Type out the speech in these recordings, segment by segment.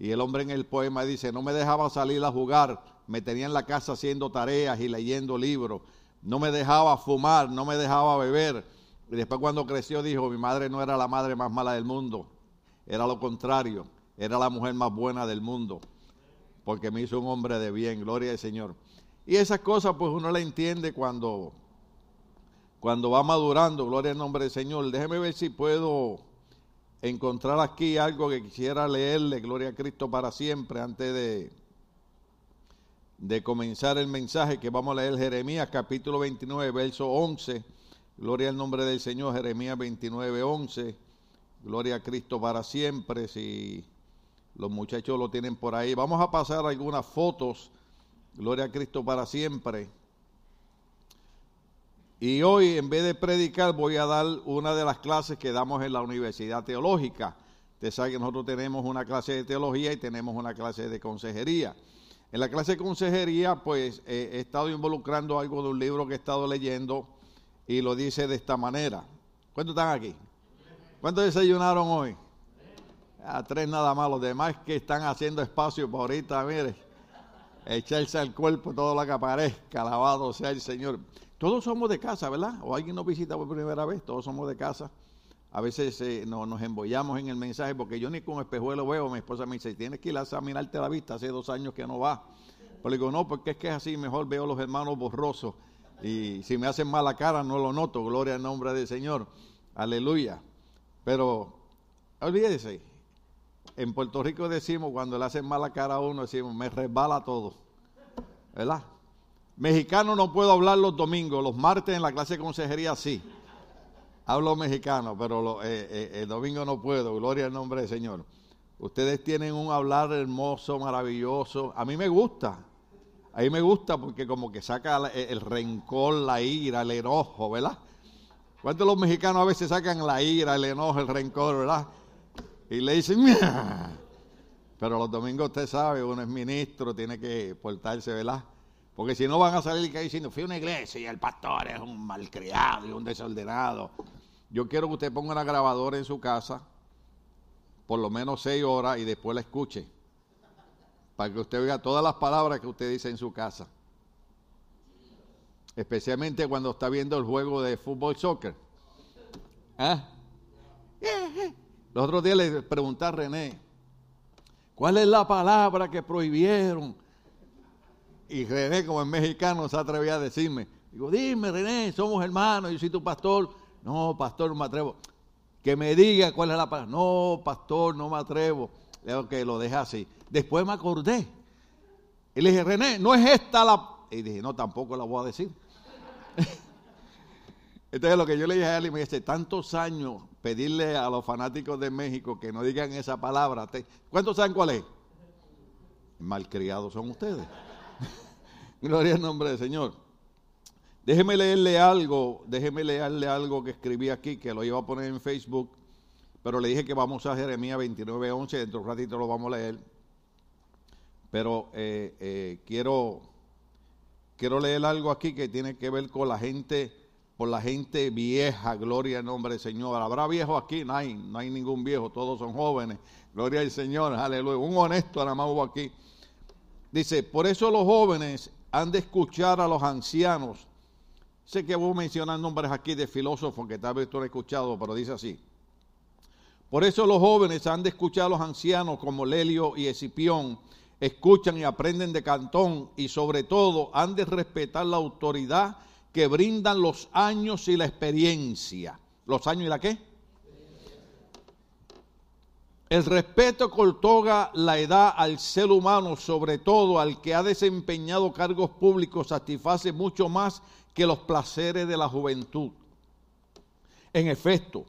Y el hombre en el poema dice, no me dejaba salir a jugar, me tenía en la casa haciendo tareas y leyendo libros, no me dejaba fumar, no me dejaba beber. Y después cuando creció dijo, mi madre no era la madre más mala del mundo, era lo contrario, era la mujer más buena del mundo, porque me hizo un hombre de bien, gloria al Señor. Y esas cosas pues uno la entiende cuando, cuando va madurando, gloria al nombre del Señor. Déjeme ver si puedo encontrar aquí algo que quisiera leerle, gloria a Cristo para siempre, antes de, de comenzar el mensaje que vamos a leer Jeremías capítulo 29, verso 11. Gloria al nombre del Señor, Jeremías 29, 11. Gloria a Cristo para siempre, si los muchachos lo tienen por ahí. Vamos a pasar algunas fotos, Gloria a Cristo para siempre. Y hoy, en vez de predicar, voy a dar una de las clases que damos en la Universidad Teológica. Usted sabe que nosotros tenemos una clase de teología y tenemos una clase de consejería. En la clase de consejería, pues eh, he estado involucrando algo de un libro que he estado leyendo y lo dice de esta manera. ¿Cuántos están aquí? ¿Cuántos desayunaron hoy? A tres nada más, los demás que están haciendo espacio para ahorita, mire, echarse al cuerpo todo lo que aparezca, alabado sea el Señor. Todos somos de casa, ¿verdad? O alguien nos visita por primera vez, todos somos de casa. A veces eh, nos embollamos en el mensaje porque yo ni con espejuelo veo. Mi esposa me dice, tienes que ir a examinarte la vista, hace dos años que no va. Pero digo, no, porque es que es así, mejor veo a los hermanos borrosos. Y si me hacen mala cara, no lo noto. Gloria al nombre del Señor. Aleluya. Pero, olvídese, en Puerto Rico decimos, cuando le hacen mala cara a uno, decimos, me resbala todo. ¿Verdad? Mexicano no puedo hablar los domingos, los martes en la clase de consejería sí. Hablo mexicano, pero eh, eh, el domingo no puedo, gloria al nombre del Señor. Ustedes tienen un hablar hermoso, maravilloso. A mí me gusta, a mí me gusta porque como que saca el rencor, la ira, el enojo, ¿verdad? ¿Cuántos los mexicanos a veces sacan la ira, el enojo, el rencor, ¿verdad? Y le dicen, ¡Mira! pero los domingos usted sabe, uno es ministro, tiene que portarse, ¿verdad? Porque si no van a salir diciendo, fui a una iglesia y el pastor es un malcriado y un desordenado. Yo quiero que usted ponga una grabadora en su casa, por lo menos seis horas, y después la escuche. Para que usted oiga todas las palabras que usted dice en su casa. Especialmente cuando está viendo el juego de fútbol soccer. ¿Ah? Los otros días le pregunté a René, ¿cuál es la palabra que prohibieron? Y René, como es mexicano, se atrevía a decirme, digo, dime René, somos hermanos, yo soy tu pastor. No, pastor, no me atrevo. Que me diga cuál es la palabra. No, pastor, no me atrevo. Le digo que lo deje así. Después me acordé. Y le dije, René, no es esta la... Y dije, no, tampoco la voy a decir. Entonces lo que yo le dije a él y me dice, tantos años pedirle a los fanáticos de México que no digan esa palabra. ¿Cuántos saben cuál es? Malcriados son ustedes. Gloria al nombre del Señor. Déjeme leerle algo, déjeme leerle algo que escribí aquí, que lo iba a poner en Facebook, pero le dije que vamos a Jeremías 29, 11, dentro de un ratito lo vamos a leer. Pero eh, eh, quiero, quiero leer algo aquí que tiene que ver con la gente, por la gente vieja, gloria al nombre del Señor. ¿Habrá viejos aquí? No hay, no hay ningún viejo, todos son jóvenes. Gloria al Señor, aleluya. Un honesto nada más hubo aquí. Dice, por eso los jóvenes han de escuchar a los ancianos. Sé que voy a mencionar nombres aquí de filósofos que tal vez tú has escuchado, pero dice así. Por eso los jóvenes han de escuchar a los ancianos como Lelio y Escipión, escuchan y aprenden de Cantón y sobre todo han de respetar la autoridad que brindan los años y la experiencia. ¿Los años y la qué? El respeto otorga la edad al ser humano, sobre todo al que ha desempeñado cargos públicos, satisface mucho más que los placeres de la juventud. En efecto,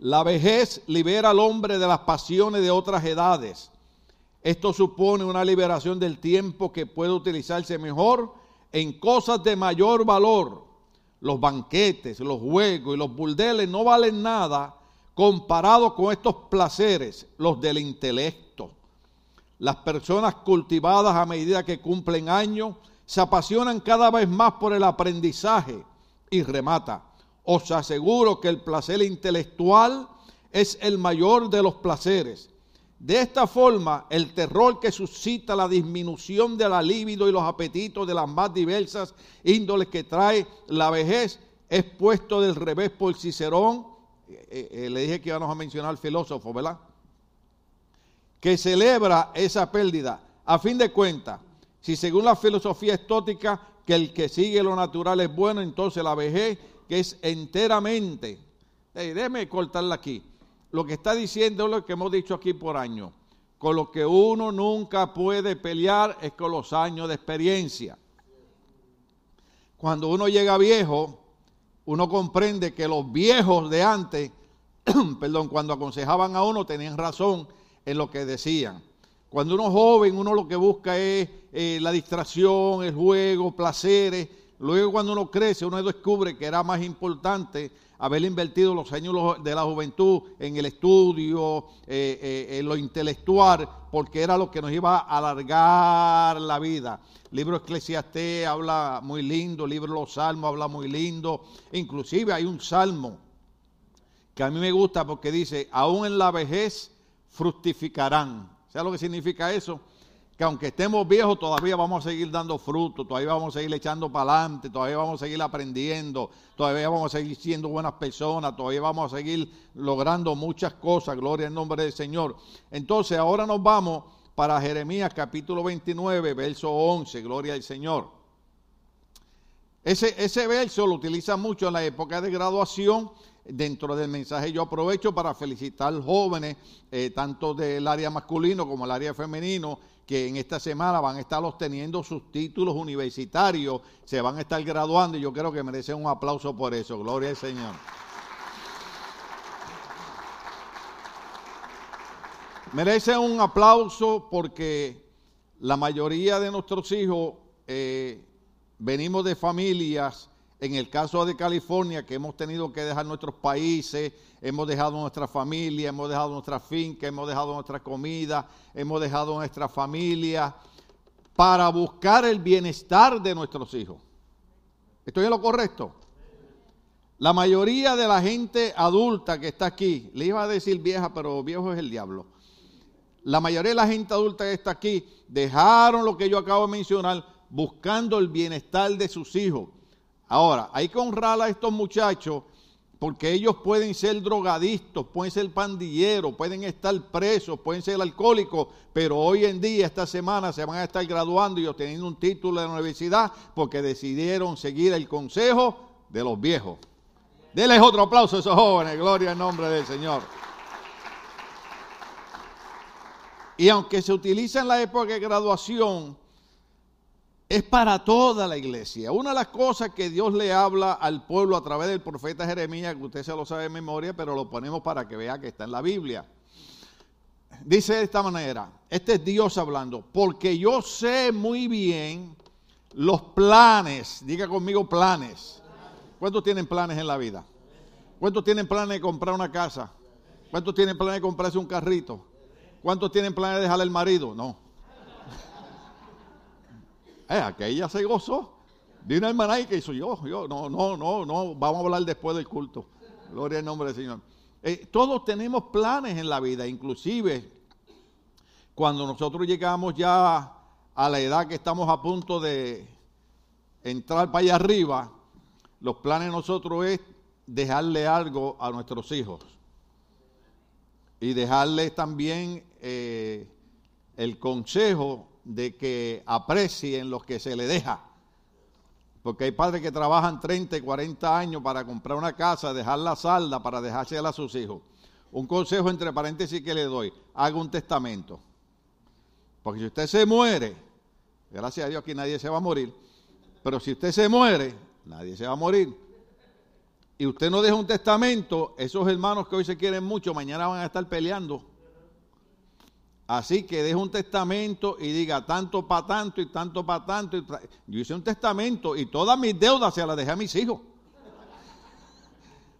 la vejez libera al hombre de las pasiones de otras edades. Esto supone una liberación del tiempo que puede utilizarse mejor en cosas de mayor valor. Los banquetes, los juegos y los burdeles no valen nada comparado con estos placeres, los del intelecto. Las personas cultivadas a medida que cumplen años se apasionan cada vez más por el aprendizaje y remata. Os aseguro que el placer intelectual es el mayor de los placeres. De esta forma, el terror que suscita la disminución de la libido y los apetitos de las más diversas índoles que trae la vejez es puesto del revés por Cicerón. Eh, eh, eh, le dije que íbamos a mencionar filósofo, ¿verdad? Que celebra esa pérdida. A fin de cuentas, si según la filosofía estótica que el que sigue lo natural es bueno, entonces la vejez que es enteramente, déjeme cortarla aquí, lo que está diciendo es lo que hemos dicho aquí por año. Con lo que uno nunca puede pelear es con los años de experiencia. Cuando uno llega viejo, uno comprende que los viejos de antes, perdón, cuando aconsejaban a uno tenían razón en lo que decían. Cuando uno es joven, uno lo que busca es eh, la distracción, el juego, placeres. Luego cuando uno crece, uno descubre que era más importante haber invertido los años de la juventud en el estudio, eh, eh, en lo intelectual, porque era lo que nos iba a alargar la vida. Libro Eclesiastés habla muy lindo, libro Los Salmos habla muy lindo, inclusive hay un salmo que a mí me gusta porque dice, aún en la vejez fructificarán. ¿Sabes lo que significa eso? Que aunque estemos viejos todavía vamos a seguir dando fruto, todavía vamos a seguir echando para adelante, todavía vamos a seguir aprendiendo, todavía vamos a seguir siendo buenas personas, todavía vamos a seguir logrando muchas cosas, gloria al nombre del Señor. Entonces ahora nos vamos para Jeremías capítulo 29, verso 11, gloria al Señor. Ese, verso lo utiliza mucho en la época de graduación dentro del mensaje yo aprovecho para felicitar jóvenes, eh, tanto del área masculino como el área femenino, que en esta semana van a estar obteniendo sus títulos universitarios, se van a estar graduando y yo creo que merecen un aplauso por eso. Gloria al Señor. Merecen un aplauso porque la mayoría de nuestros hijos eh, venimos de familias en el caso de California, que hemos tenido que dejar nuestros países, hemos dejado nuestra familia, hemos dejado nuestra finca, hemos dejado nuestra comida, hemos dejado nuestra familia para buscar el bienestar de nuestros hijos. ¿Estoy en lo correcto? La mayoría de la gente adulta que está aquí, le iba a decir vieja, pero viejo es el diablo. La mayoría de la gente adulta que está aquí dejaron lo que yo acabo de mencionar buscando el bienestar de sus hijos Ahora, hay que honrar a estos muchachos porque ellos pueden ser drogadictos, pueden ser pandilleros, pueden estar presos, pueden ser alcohólicos, pero hoy en día, esta semana, se van a estar graduando y obteniendo un título de la universidad porque decidieron seguir el consejo de los viejos. Denles otro aplauso a esos jóvenes, gloria al nombre del Señor. Y aunque se utiliza en la época de graduación, es para toda la iglesia. Una de las cosas que Dios le habla al pueblo a través del profeta Jeremías, que usted se lo sabe de memoria, pero lo ponemos para que vea que está en la Biblia. Dice de esta manera, este es Dios hablando, porque yo sé muy bien los planes, diga conmigo planes. ¿Cuántos tienen planes en la vida? ¿Cuántos tienen planes de comprar una casa? ¿Cuántos tienen planes de comprarse un carrito? ¿Cuántos tienen planes de dejar el marido? No. Eh, aquella se gozó. De una hermana ahí que hizo yo, yo, no, no, no, no, vamos a hablar después del culto. Gloria al nombre del Señor. Eh, todos tenemos planes en la vida, inclusive cuando nosotros llegamos ya a la edad que estamos a punto de entrar para allá arriba, los planes de nosotros es dejarle algo a nuestros hijos y dejarles también eh, el consejo de que aprecien lo que se le deja. Porque hay padres que trabajan 30 y 40 años para comprar una casa, dejar la salda para dejársela a sus hijos. Un consejo entre paréntesis que le doy, haga un testamento. Porque si usted se muere, gracias a Dios que nadie se va a morir, pero si usted se muere, nadie se va a morir. Y usted no deja un testamento, esos hermanos que hoy se quieren mucho, mañana van a estar peleando Así que deje un testamento y diga tanto para tanto y tanto para tanto. Yo hice un testamento y todas mis deudas se las dejé a mis hijos.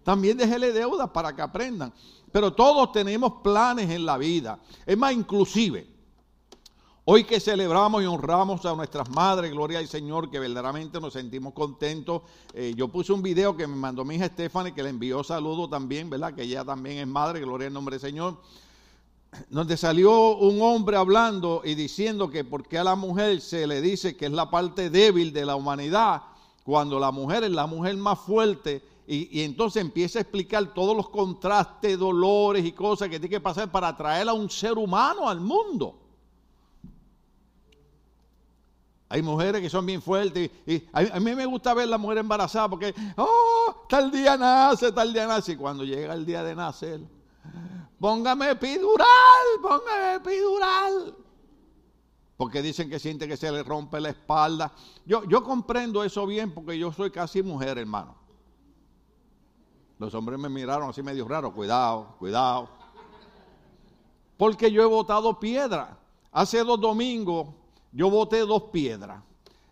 También déjele deudas para que aprendan. Pero todos tenemos planes en la vida. Es más, inclusive, hoy que celebramos y honramos a nuestras madres, gloria al Señor, que verdaderamente nos sentimos contentos. Eh, yo puse un video que me mandó mi hija Stephanie, que le envió saludo también, ¿verdad? Que ella también es madre, gloria al nombre del Señor donde salió un hombre hablando y diciendo que porque a la mujer se le dice que es la parte débil de la humanidad, cuando la mujer es la mujer más fuerte, y, y, entonces empieza a explicar todos los contrastes, dolores y cosas que tiene que pasar para traer a un ser humano al mundo. Hay mujeres que son bien fuertes. Y, a, mí me gusta ver la mujer embarazada porque, oh, tal día nace, tal día nace. Y cuando llega el día de nacer, póngame epidural, póngame epidural. Porque dicen que siente que se le rompe la espalda. Yo, yo comprendo eso bien porque yo soy casi mujer, hermano. Los hombres me miraron así medio raro. Cuidado, cuidado. Porque yo he botado piedra. Hace dos domingos yo boté dos piedras.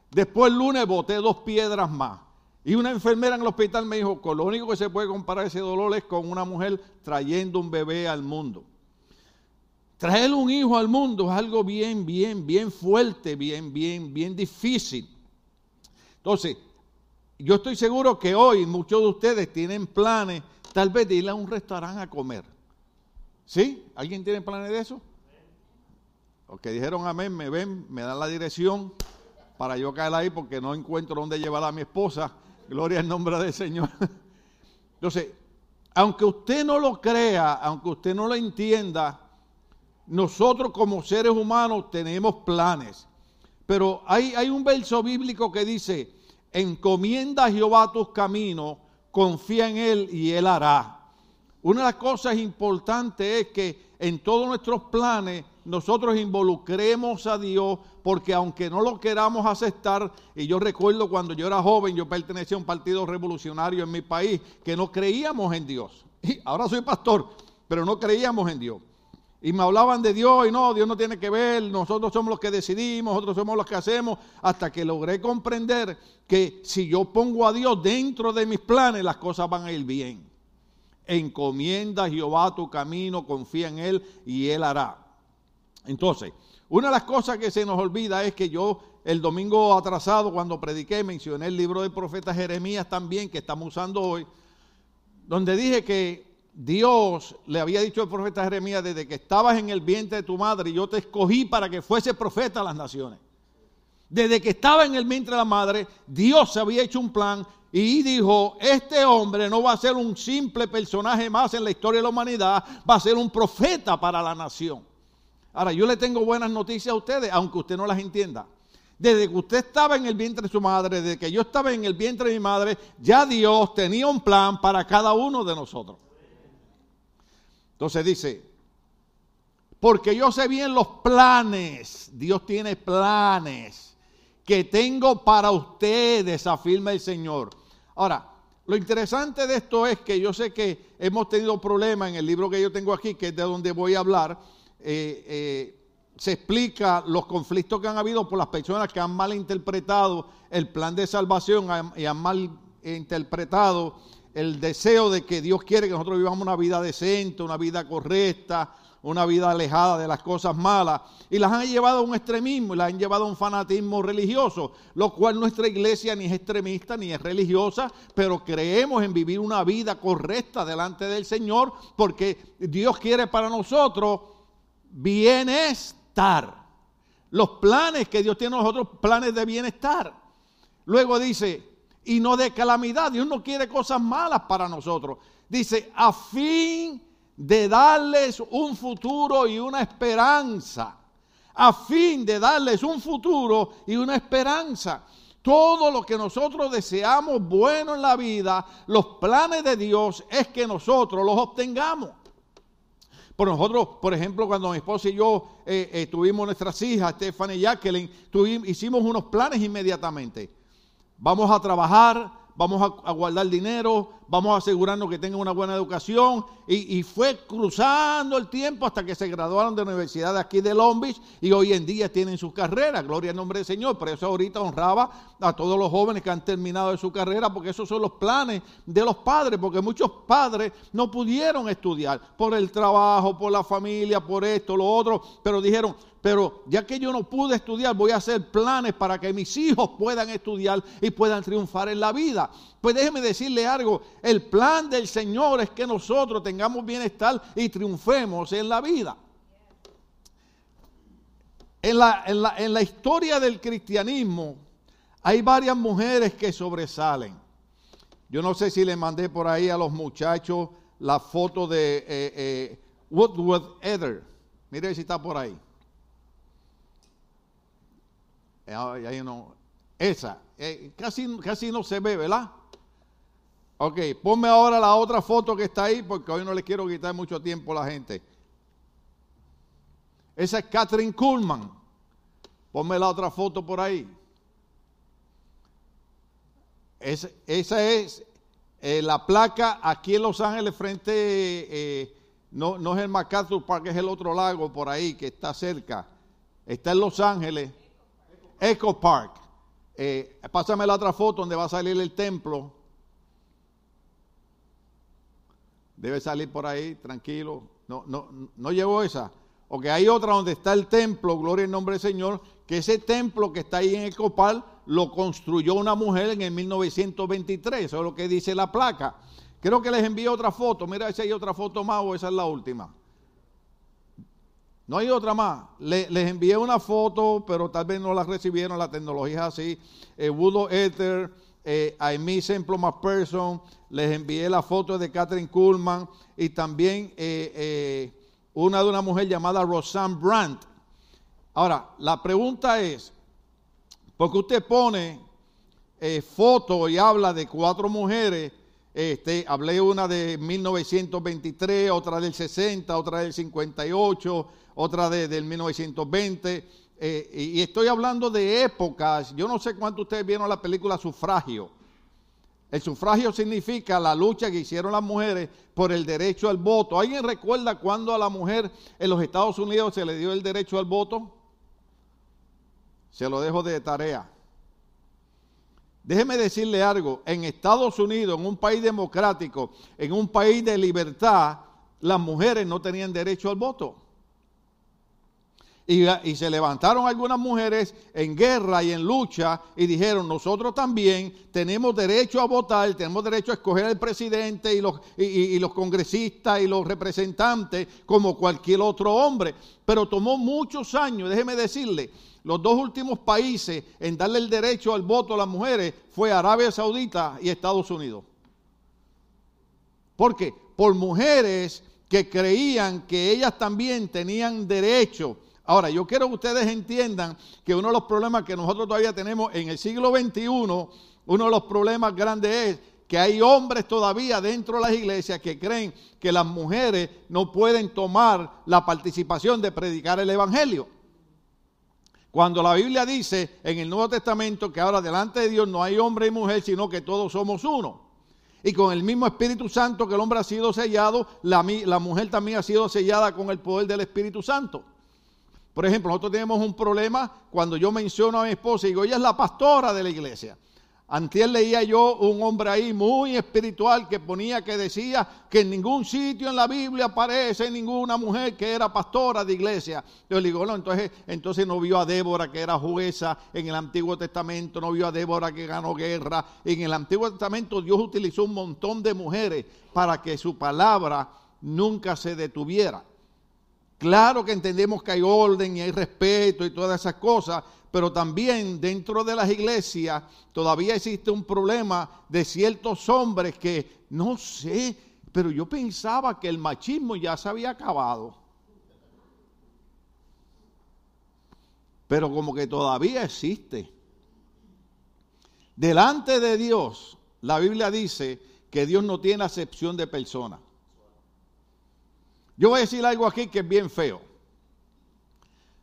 Después el lunes boté dos piedras más. Y una enfermera en el hospital me dijo, con lo único que se puede comparar ese dolor es con una mujer trayendo un bebé al mundo. Traer un hijo al mundo es algo bien, bien, bien fuerte, bien, bien, bien difícil. Entonces, yo estoy seguro que hoy muchos de ustedes tienen planes, tal vez de ir a un restaurante a comer. ¿Sí? ¿Alguien tiene planes de eso? Los que dijeron amén, me ven, me dan la dirección para yo caer ahí porque no encuentro dónde llevar a mi esposa. Gloria al nombre del Señor. Entonces, aunque usted no lo crea, aunque usted no lo entienda, nosotros como seres humanos tenemos planes. Pero hay, un verso bíblico que dice, encomienda a Jehová tus caminos, confía en Él y Él hará. Una de las cosas importantes es que en todos nuestros planes nosotros involucremos a Dios, porque aunque no lo queramos aceptar, y yo recuerdo cuando yo era joven, yo pertenecía a un partido revolucionario en mi país, que no creíamos en Dios. Y ahora soy pastor, pero no creíamos en Dios. Y me hablaban de Dios y no, Dios no tiene que ver, nosotros somos los que decidimos, nosotros somos los que hacemos, hasta que logré comprender que si yo pongo a Dios dentro de mis planes, las cosas van a ir bien. Encomienda a Jehová tu camino, confía en Él y Él hará. Entonces, una de las cosas que se nos olvida es que yo el domingo atrasado cuando prediqué mencioné el libro del profeta Jeremías también que estamos usando hoy, donde dije que Dios le había dicho al profeta Jeremías desde que estabas en el vientre de tu madre, yo te escogí para que fuese profeta a las naciones. Desde que estaba en el vientre de la madre, Dios había hecho un plan y dijo, este hombre no va a ser un simple personaje más en la historia de la humanidad, va a ser un profeta para la nación. Ahora, yo le tengo buenas noticias a ustedes, aunque usted no las entienda. Desde que usted estaba en el vientre de su madre, desde que yo estaba en el vientre de mi madre, ya Dios tenía un plan para cada uno de nosotros. Entonces dice, porque yo sé bien los planes, Dios tiene planes que tengo para ustedes, afirma el Señor. Ahora, lo interesante de esto es que yo sé que hemos tenido problemas en el libro que yo tengo aquí, que es de donde voy a hablar eh, eh, se explica los conflictos que han habido por las personas que han malinterpretado el plan de salvación y han malinterpretado el deseo de que Dios quiere que nosotros vivamos una vida decente, una vida correcta, una vida alejada de las cosas malas, y las han llevado a un extremismo y las han llevado a un fanatismo religioso, lo cual nuestra iglesia ni es extremista ni es religiosa, pero creemos en vivir una vida correcta delante del Señor, porque Dios quiere para nosotros bienestar. Los planes que Dios tiene nosotros, planes de bienestar. Luego dice, y no de calamidad. Dios no quiere cosas malas para nosotros. Dice, a fin de darles un futuro y una esperanza. A fin de darles un futuro y una esperanza. Todo lo que nosotros deseamos bueno en la vida, los planes de Dios es que nosotros los obtengamos. Por nosotros, por ejemplo, cuando mi esposa y yo eh, eh, tuvimos nuestras hijas, Stephanie y Jacqueline, hicimos unos planes inmediatamente. Vamos a trabajar, vamos a, guardar dinero, vamos a asegurarnos que tengan una buena educación. Y, fue cruzando el tiempo hasta que se graduaron de la universidad de aquí de Long y hoy en día tienen sus carreras. Gloria al nombre del Señor. Por eso ahorita honraba a todos los jóvenes que han terminado de su carrera, porque esos son los planes de los padres, porque muchos padres no pudieron estudiar por el trabajo, por la familia, por esto, lo otro, pero dijeron, pero ya que yo no pude estudiar, voy a hacer planes para que mis hijos puedan estudiar y puedan triunfar en la vida. Pues déjeme decirle algo, el plan del Señor es que nosotros tengamos bienestar y triunfemos en la vida. en la, en, la, en la historia del cristianismo hay varias mujeres que sobresalen. Yo no sé si le mandé por ahí a los muchachos la foto de eh, eh, Woodward Ether. Mire si está por ahí. Ahí no. Esa. casi, casi no se ve, ¿verdad? Ok, ponme ahora la otra foto que está ahí porque hoy no le quiero quitar mucho tiempo a la gente. Esa es Catherine Kuhlman. Ponme la otra foto por ahí. esa es eh, la placa aquí en Los Ángeles frente, eh, no, no es el MacArthur Park, es el otro lago por ahí que está cerca. Está en Los Ángeles, Echo Park. Eh, pásame la otra foto donde va a salir el templo. Debe salir por ahí, tranquilo. No, no, no llevo esa. O que hay otra donde está el templo, gloria en nombre del Señor, que ese templo que está ahí en el copal lo construyó una mujer en el 1923. Eso es lo que dice la placa. Creo que les envié otra foto. Mira si hay otra foto más o esa es la última. No hay otra más. les envié una foto, pero tal vez no la recibieron. La tecnología es así. Eh, Wudo Ether, eh, Aimee Simple Person. Les envié la foto de Catherine Kuhlman y también eh, eh, una de una mujer llamada Rosanne Brandt. Ahora, la pregunta es, porque usted pone eh, foto y habla de cuatro mujeres, este, hablé una de 1923, otra del 60, otra del 58, otra de, del 1920, eh, y, estoy hablando de épocas, yo no sé cuánto ustedes vieron la película Sufragio. El sufragio significa la lucha que hicieron las mujeres por el derecho al voto. ¿Alguien recuerda cuando a la mujer en los Estados Unidos se le dio el derecho al voto? Se lo dejo de tarea. Déjeme decirle algo, en Estados Unidos, en un país democrático, en un país de libertad, las mujeres no tenían derecho al voto. Y, se levantaron algunas mujeres en guerra y en lucha y dijeron, nosotros también tenemos derecho a votar, tenemos derecho a escoger al presidente y los, y los congresistas y los representantes como cualquier otro hombre. Pero tomó muchos años, déjeme decirle, los dos últimos países en darle el derecho al voto a las mujeres fue Arabia Saudita y Estados Unidos. ¿Por qué? Por mujeres que creían que ellas también tenían derecho Ahora, yo quiero que ustedes entiendan que uno de los problemas que nosotros todavía tenemos en el siglo XXI, uno de los problemas grandes es que hay hombres todavía dentro de las iglesias que creen que las mujeres no pueden tomar la participación de predicar el Evangelio. Cuando la Biblia dice en el Nuevo Testamento que ahora delante de Dios no hay hombre y mujer, sino que todos somos uno. Y con el mismo Espíritu Santo que el hombre ha sido sellado, la, la mujer también ha sido sellada con el poder del Espíritu Santo. Por ejemplo, nosotros tenemos un problema cuando yo menciono a mi esposa y digo, ella es la pastora de la iglesia. Antes leía yo un hombre ahí muy espiritual que ponía que decía que en ningún sitio en la Biblia aparece ninguna mujer que era pastora de iglesia. Yo le digo, no, entonces, entonces no vio a Débora que era jueza en el Antiguo Testamento, no vio a Débora que ganó guerra. En el Antiguo Testamento Dios utilizó un montón de mujeres para que su palabra nunca se detuviera. Claro que entendemos que hay orden y hay respeto y todas esas cosas, pero también dentro de las iglesias todavía existe un problema de ciertos hombres que, no sé, pero yo pensaba que el machismo ya se había acabado. Pero como que todavía existe. Delante de Dios, la Biblia dice que Dios no tiene acepción de personas. Yo voy a decir algo aquí que es bien feo.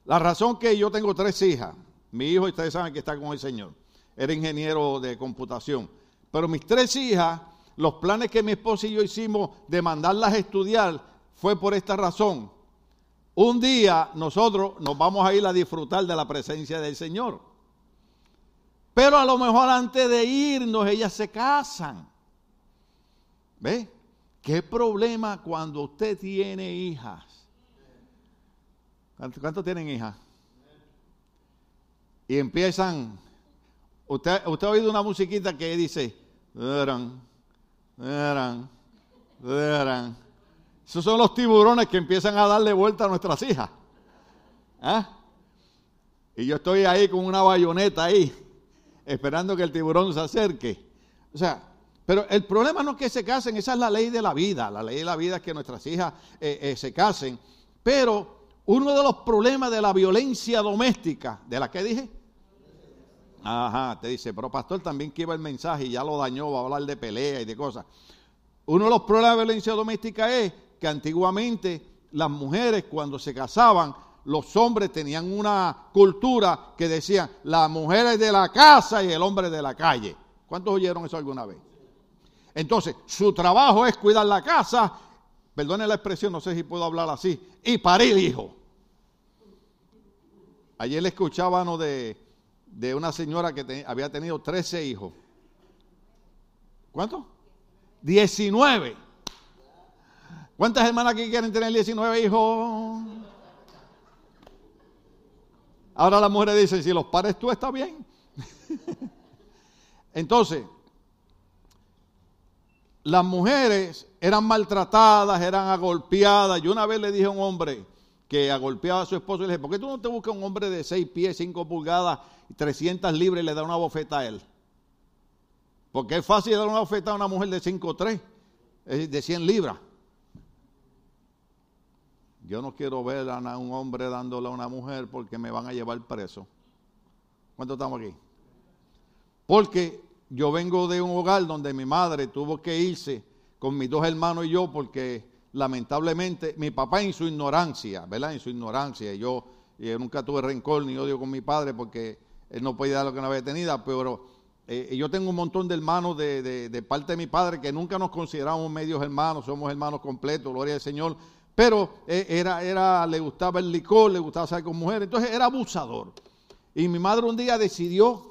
La razón que yo tengo tres hijas, mi hijo, ustedes saben que está con el Señor, era ingeniero de computación, pero mis tres hijas, los planes que mi esposa y yo hicimos de mandarlas a estudiar fue por esta razón. Un día nosotros nos vamos a ir a disfrutar de la presencia del Señor. Pero a lo mejor antes de irnos ellas se casan. ¿Ve? ¿Qué problema cuando usted tiene hijas? ¿Cuántos tienen hijas? Y empiezan, usted, ha oído una musiquita que dice. Esos son los tiburones que empiezan a darle vuelta a nuestras hijas. ¿Ah? Y yo estoy ahí con una bayoneta ahí, esperando que el tiburón se acerque. O sea, pero el problema no es que se casen, esa es la ley de la vida. La ley de la vida es que nuestras hijas eh, eh, se casen. Pero uno de los problemas de la violencia doméstica, ¿de la que dije? Ajá, te dice, pero pastor también que iba el mensaje y ya lo dañó, va a hablar de pelea y de cosas. Uno de los problemas de la violencia doméstica es que antiguamente las mujeres cuando se casaban, los hombres tenían una cultura que decían, la mujer es de la casa y el hombre de la calle. ¿Cuántos oyeron eso alguna vez? Entonces, su trabajo es cuidar la casa, perdone la expresión, no sé si puedo hablar así, y parir hijo. Ayer le escuchaba de, de una señora que había tenido 13 hijos. ¿Cuántos? 19. ¿Cuántas hermanas aquí quieren tener 19 hijos? Ahora las mujeres dicen, si los pares tú está bien. Entonces, las mujeres eran maltratadas, eran agolpeadas. Yo una vez le dije a un hombre que agolpeaba a su esposo y le dije, ¿por qué tú no te buscas un hombre de 6 pies, 5 pulgadas y 300 libras y le da una bofeta a él? Porque es fácil dar una bofeta a una mujer de 5'3, de 100 libras. Yo no quiero ver a un hombre dándole a una mujer porque me van a llevar preso. ¿Cuántos estamos aquí? Porque yo vengo de un hogar donde mi madre tuvo que irse con mis dos hermanos y yo porque lamentablemente mi papá en su ignorancia, ¿verdad? En su ignorancia. Yo, yo nunca tuve rencor ni odio con mi padre porque él no podía dar lo que no había tenido, pero eh, yo tengo un montón de hermanos de, de, parte de mi padre que nunca nos consideramos medios hermanos, somos hermanos completos, gloria al Señor pero eh, era, era, le gustaba el licor, le gustaba salir con mujeres, entonces era abusador. Y mi madre un día decidió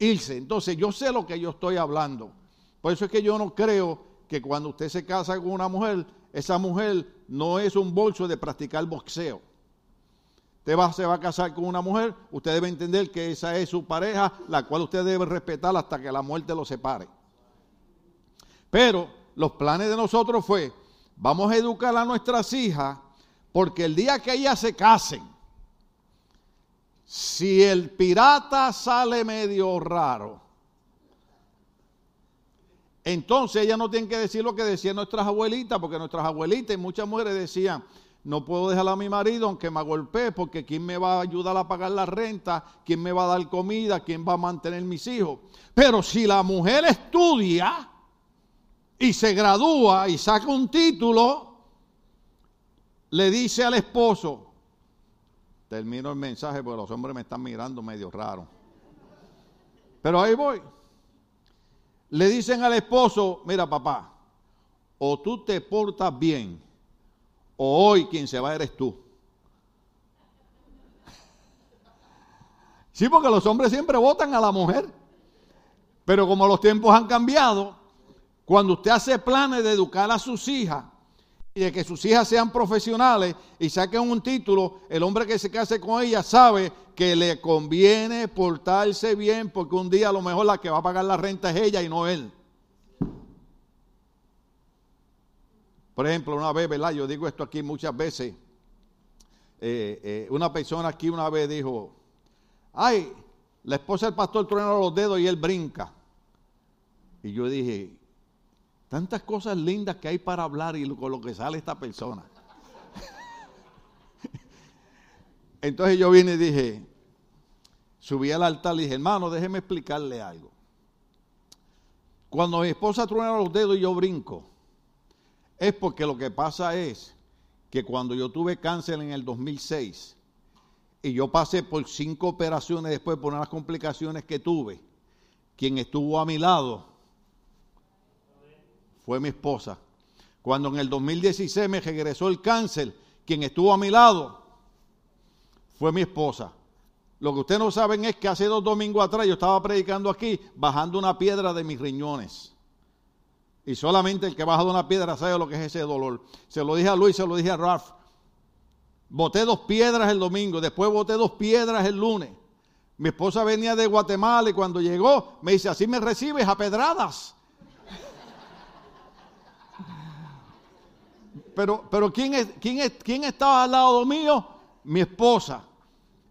irse. Entonces yo sé lo que yo estoy hablando. Por eso es que yo no creo que cuando usted se casa con una mujer, esa mujer no es un bolso de practicar boxeo. Usted va, se va a casar con una mujer, usted debe entender que esa es su pareja, la cual usted debe respetar hasta que la muerte lo separe. Pero los planes de nosotros fue Vamos a educar a nuestras hijas porque el día que ellas se casen, si el pirata sale medio raro, entonces ellas no tienen que decir lo que decían nuestras abuelitas, porque nuestras abuelitas y muchas mujeres decían, no puedo dejar a mi marido aunque me golpee, porque ¿quién me va a ayudar a pagar la renta? ¿Quién me va a dar comida? ¿Quién va a mantener mis hijos? Pero si la mujer estudia, y se gradúa y saca un título, le dice al esposo, termino el mensaje porque los hombres me están mirando medio raro, pero ahí voy. Le dicen al esposo, mira papá, o tú te portas bien, o hoy quien se va eres tú. Sí, porque los hombres siempre votan a la mujer. Pero como los tiempos han cambiado, cuando usted hace planes de educar a sus hijas y de que sus hijas sean profesionales y saquen un título, el hombre que se case con ella sabe que le conviene portarse bien porque un día a lo mejor la que va a pagar la renta es ella y no él. Por ejemplo, una vez, ¿verdad? Yo digo esto aquí muchas veces. Eh, eh, una persona aquí una vez dijo, ay, la esposa del pastor truena los dedos y él brinca. Y yo dije, Tantas cosas lindas que hay para hablar y con lo que sale esta persona. Entonces yo vine y dije, subí al altar y dije, hermano, déjeme explicarle algo. Cuando mi esposa truena los dedos y yo brinco, es porque lo que pasa es que cuando yo tuve cáncer en el 2006 y yo pasé por cinco operaciones después por unas complicaciones que tuve, quien estuvo a mi lado fue mi esposa. Cuando en el 2016 me regresó el cáncer, quien estuvo a mi lado fue mi esposa. Lo que ustedes no saben es que hace dos domingos atrás yo estaba predicando aquí, bajando una piedra de mis riñones. Y solamente el que baja de una piedra sabe lo que es ese dolor. Se lo dije a Luis, se lo dije a Ralph. Boté dos piedras el domingo, después boté dos piedras el lunes. Mi esposa venía de Guatemala y cuando llegó me dice, así me recibes a pedradas. Pero, pero ¿quién, es, quién, es, ¿quién estaba al lado mío? Mi esposa.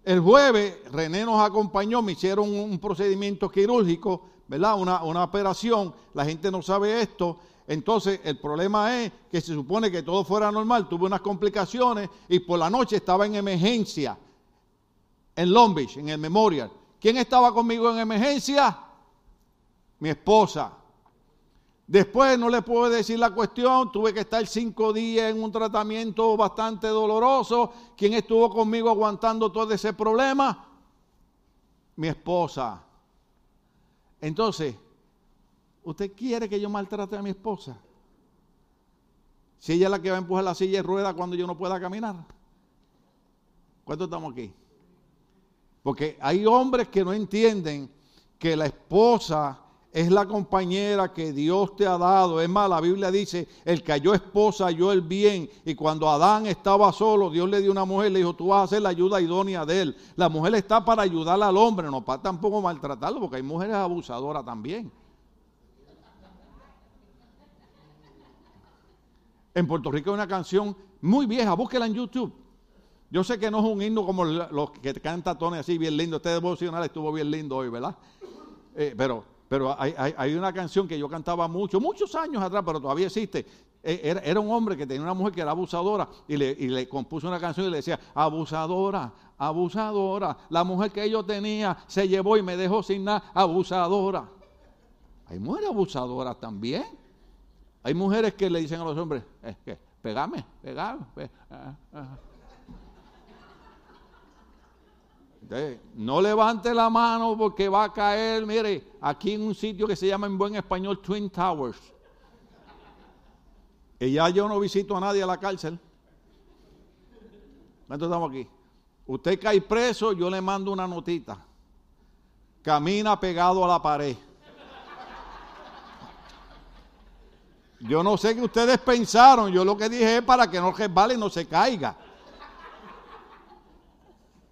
El jueves René nos acompañó, me hicieron un procedimiento quirúrgico, ¿verdad? Una, una operación, la gente no sabe esto. Entonces el problema es que se supone que todo fuera normal, tuve unas complicaciones y por la noche estaba en emergencia en Long Beach, en el Memorial. ¿Quién estaba conmigo en emergencia? Mi esposa. Después no le puedo decir la cuestión, tuve que estar cinco días en un tratamiento bastante doloroso. ¿Quién estuvo conmigo aguantando todo ese problema? Mi esposa. Entonces, ¿usted quiere que yo maltrate a mi esposa? Si ella es la que va a empujar la silla de rueda cuando yo no pueda caminar. ¿Cuántos estamos aquí? Porque hay hombres que no entienden que la esposa es la compañera que Dios te ha dado. Es más, la Biblia dice, el que halló esposa halló el bien. Y cuando Adán estaba solo, Dios le dio una mujer, le dijo, tú vas a ser la ayuda idónea de él. La mujer está para ayudar al hombre, no para tampoco maltratarlo, porque hay mujeres abusadoras también. En Puerto Rico hay una canción muy vieja, búsquela en YouTube. Yo sé que no es un himno como los que canta Tony así bien lindo. Este devocional estuvo bien lindo hoy, ¿verdad? Eh, pero pero hay, una canción que yo cantaba mucho, muchos años atrás, pero todavía existe. E, era, un hombre que tenía una mujer que era abusadora y le, compuso una canción y le decía, abusadora, abusadora, la mujer que yo tenía se llevó y me dejó sin nada, abusadora. Hay mujeres abusadoras también. Hay mujeres que le dicen a los hombres, es que, pegame, pegame. Ah, ah". no levante la mano porque va a caer, mire, aquí en un sitio que se llama en buen español Twin Towers. Y ya yo no visito a nadie a la cárcel. Entonces estamos aquí. Usted cae preso, yo le mando una notita. Camina pegado a la pared. Yo no sé qué ustedes pensaron. Yo lo que dije es para que no resbale y no se caiga.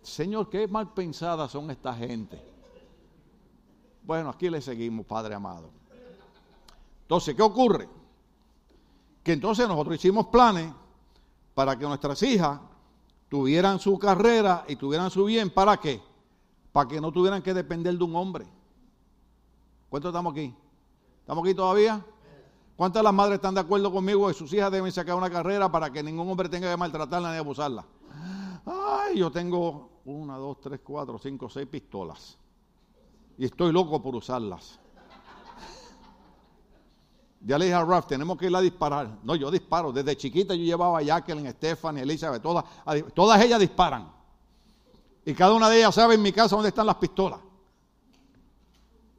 Señor, qué mal pensadas son esta gente. Bueno, aquí le seguimos, Padre amado. Entonces, ¿qué ocurre? Que entonces nosotros hicimos planes para que nuestras hijas tuvieran su carrera y tuvieran su bien. ¿Para qué? Para que no tuvieran que depender de un hombre. ¿Cuántos estamos aquí? ¿Estamos aquí todavía? ¿Cuántas de las madres están de acuerdo conmigo que sus hijas deben sacar una carrera para que ningún hombre tenga que maltratarla ni abusarla? Ay, yo tengo una, dos, tres, cuatro, cinco, seis pistolas. Y estoy loco por usarlas. Ya le dije a Ralph, tenemos que ir a disparar. No, yo disparo. Desde chiquita yo llevaba a Jacqueline, Stephanie, Elizabeth, todas, todas ellas disparan. Y cada una de ellas sabe en mi casa dónde están las pistolas.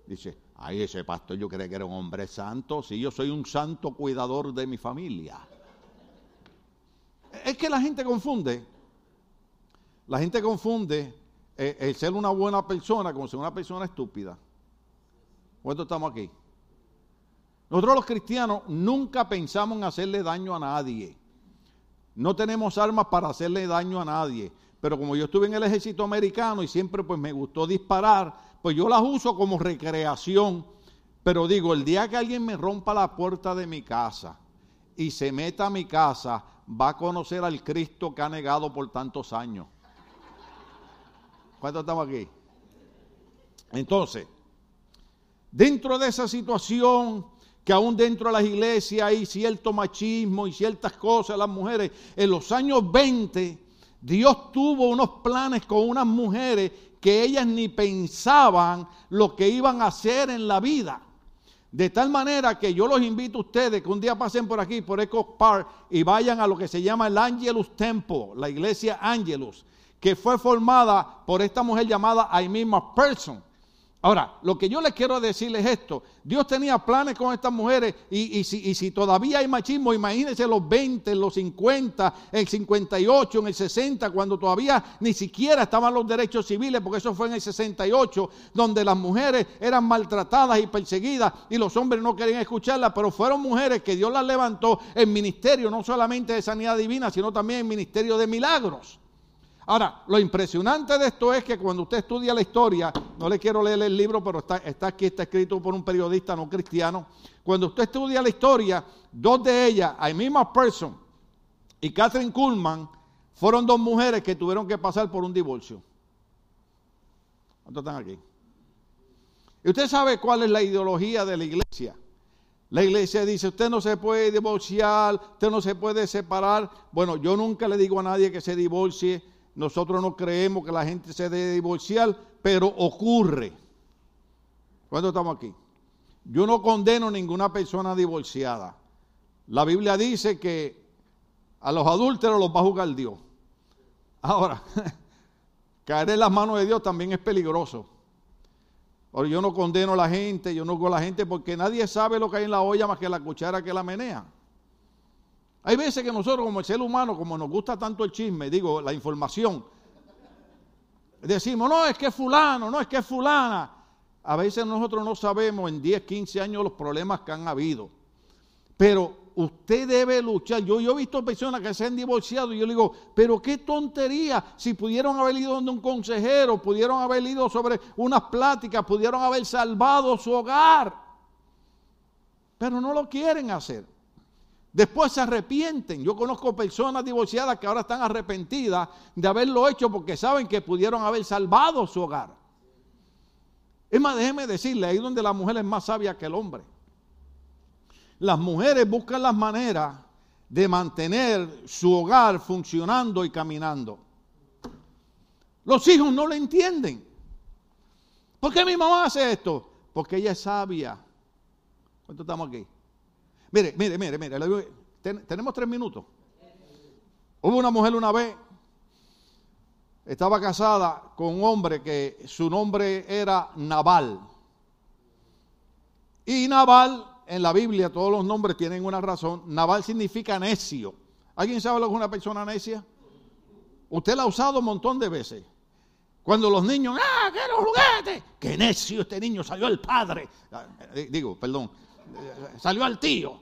Dice, ay, ese pastor yo creía que era un hombre santo. Si yo soy un santo cuidador de mi familia. Es que la gente confunde la gente confunde eh, el ser una buena persona con ser una persona estúpida. ¿Cuánto estamos aquí? Nosotros los cristianos nunca pensamos en hacerle daño a nadie. No tenemos armas para hacerle daño a nadie. Pero como yo estuve en el ejército americano y siempre pues me gustó disparar, pues yo las uso como recreación. Pero digo, el día que alguien me rompa la puerta de mi casa y se meta a mi casa, va a conocer al Cristo que ha negado por tantos años. ¿Cuántos estamos aquí? Entonces, dentro de esa situación, que aún dentro de las iglesias hay cierto machismo y ciertas cosas, las mujeres, en los años 20, Dios tuvo unos planes con unas mujeres que ellas ni pensaban lo que iban a hacer en la vida. De tal manera que yo los invito a ustedes que un día pasen por aquí, por Echo Park, y vayan a lo que se llama el Angelus Temple, la iglesia Angelus que fue formada por esta mujer llamada Aimee Person. Ahora, lo que yo les quiero decir es esto. Dios tenía planes con estas mujeres y, si, y, si, todavía hay machismo, imagínense los 20, los 50, el 58, en el 60, cuando todavía ni siquiera estaban los derechos civiles, porque eso fue en el 68, donde las mujeres eran maltratadas y perseguidas y los hombres no querían escucharlas, pero fueron mujeres que Dios las levantó en ministerio, no solamente de sanidad divina, sino también en ministerio de milagros. Ahora, lo impresionante de esto es que cuando usted estudia la historia, no le quiero leer el libro, pero está, aquí, está escrito por un periodista no cristiano. Cuando usted estudia la historia, dos de ellas, Amy Person y Catherine Kuhlman, fueron dos mujeres que tuvieron que pasar por un divorcio. ¿Cuántos están aquí? ¿Y usted sabe cuál es la ideología de la iglesia? La iglesia dice, usted no se puede divorciar, usted no se puede separar. Bueno, yo nunca le digo a nadie que se divorcie. Nosotros no creemos que la gente se debe divorciar, pero ocurre. ¿Cuándo estamos aquí? Yo no condeno a ninguna persona divorciada. La Biblia dice que a los adúlteros los va a juzgar Dios. Ahora, caer en las manos de Dios también es peligroso. Ahora, yo no condeno a la gente, yo no a la gente porque nadie sabe lo que hay en la olla más que la cuchara que la menea. Hay veces que nosotros como el ser humano, como nos gusta tanto el chisme, digo, la información, decimos, no, es que es fulano, no, es que es fulana. A veces nosotros no sabemos en 10, 15 años los problemas que han habido. Pero usted debe luchar. Yo, he visto personas que se han divorciado y yo le digo, pero qué tontería. Si pudieron haber ido donde un consejero, pudieron haber ido sobre unas pláticas, pudieron haber salvado su hogar. Pero no lo quieren hacer. Después se arrepienten. Yo conozco personas divorciadas que ahora están arrepentidas de haberlo hecho porque saben que pudieron haber salvado su hogar. Es más, déjeme decirle, ahí donde la mujer es más sabia que el hombre. Las mujeres buscan las maneras de mantener su hogar funcionando y caminando. Los hijos no lo entienden. ¿Por qué mi mamá hace esto? Porque ella es sabia. ¿Cuánto estamos aquí? Mire, mire, mire, mire. tenemos tres minutos. Hubo una mujer una vez, estaba casada con un hombre que su nombre era Naval. Y Naval en la Biblia todos los nombres tienen una razón. Naval significa necio. ¿Alguien sabe lo que es una persona necia? Usted la ha usado un montón de veces. Cuando los niños, ¡ah, que los juguetes! ¡Qué necio este niño! Salió el padre. Ah, eh, digo, perdón, salió al tío.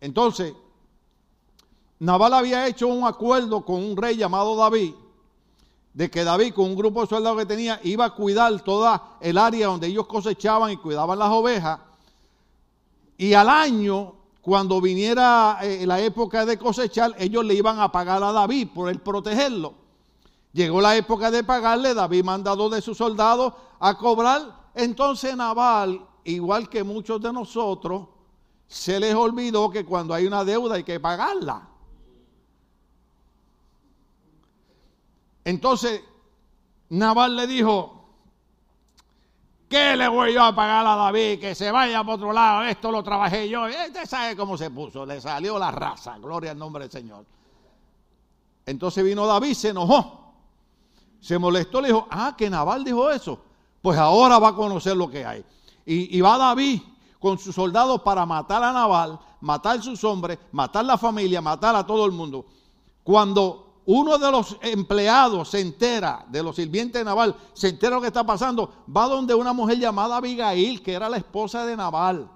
Entonces, Naval había hecho un acuerdo con un rey llamado David, de que David, con un grupo de soldados que tenía, iba a cuidar toda el área donde ellos cosechaban y cuidaban las ovejas y al año, cuando viniera eh, la época de cosechar, ellos le iban a pagar a David por el protegerlo. Llegó la época de pagarle, David mandado de sus soldados a cobrar. Entonces Naval, igual que muchos de nosotros, se les olvidó que cuando hay una deuda hay que pagarla. Entonces Naval le dijo, ¿Qué le voy yo a pagar a David? Que se vaya por otro lado, esto lo trabajé yo. Usted sabe cómo se puso, le salió la raza, gloria al nombre del Señor. Entonces vino David, se enojó, se molestó, le dijo, ah, que Naval dijo eso. Pues ahora va a conocer lo que hay. Y, va David con sus soldados para matar a Naval, matar a sus hombres, matar a la familia, matar a todo el mundo. Cuando uno de los empleados se entera, de los sirvientes de Naval, se entera lo que está pasando, va donde una mujer llamada Abigail, que era la esposa de Naval.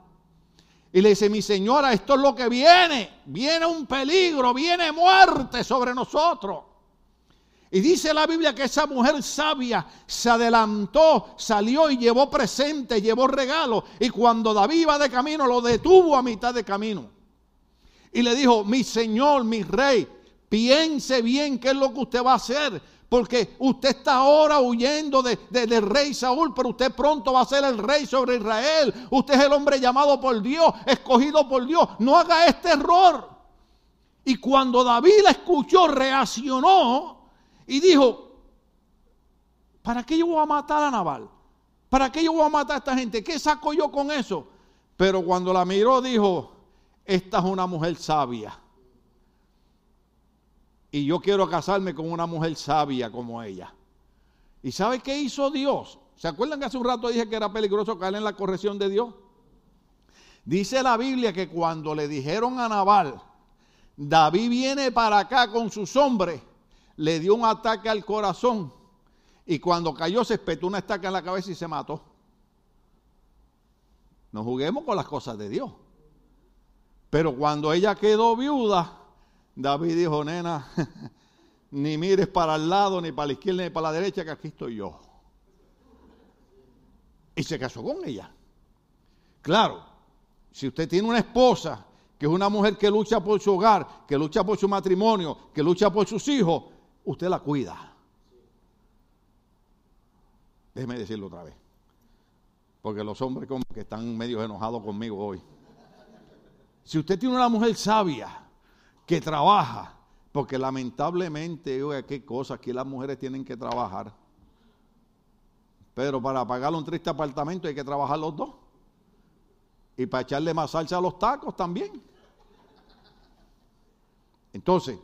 Y le dice, mi señora, esto es lo que viene, viene un peligro, viene muerte sobre nosotros. Y dice la Biblia que esa mujer sabia se adelantó, salió y llevó presente, llevó regalo. Y cuando David iba de camino, lo detuvo a mitad de camino. Y le dijo, mi señor, mi rey, Piense bien qué es lo que usted va a hacer. Porque usted está ahora huyendo de, del rey Saúl, pero usted pronto va a ser el rey sobre Israel. Usted es el hombre llamado por Dios, escogido por Dios. No haga este error. Y cuando David la escuchó, reaccionó y dijo, ¿para qué yo voy a matar a Naval? ¿Para qué yo voy a matar a esta gente? ¿Qué saco yo con eso? Pero cuando la miró dijo, esta es una mujer sabia y yo quiero casarme con una mujer sabia como ella. ¿Y sabe qué hizo Dios? ¿Se acuerdan que hace un rato dije que era peligroso caer en la corrección de Dios? Dice la Biblia que cuando le dijeron a Nabal, David viene para acá con sus hombres, le dio un ataque al corazón y cuando cayó se espetó una estaca en la cabeza y se mató. No juguemos con las cosas de Dios. Pero cuando ella quedó viuda, David dijo, nena, ni mires para el lado, ni para la izquierda, ni para la derecha, que aquí estoy yo. Y se casó con ella. Claro, si usted tiene una esposa que es una mujer que lucha por su hogar, que lucha por su matrimonio, que lucha por sus hijos, usted la cuida. Déjeme decirlo otra vez. Porque los hombres como que están medio enojados conmigo hoy. Si usted tiene una mujer sabia que trabaja, porque lamentablemente, oiga, qué cosa, aquí las mujeres tienen que trabajar. Pero para pagar un triste apartamento hay que trabajar los dos. Y para echarle más salsa a los tacos también. Entonces,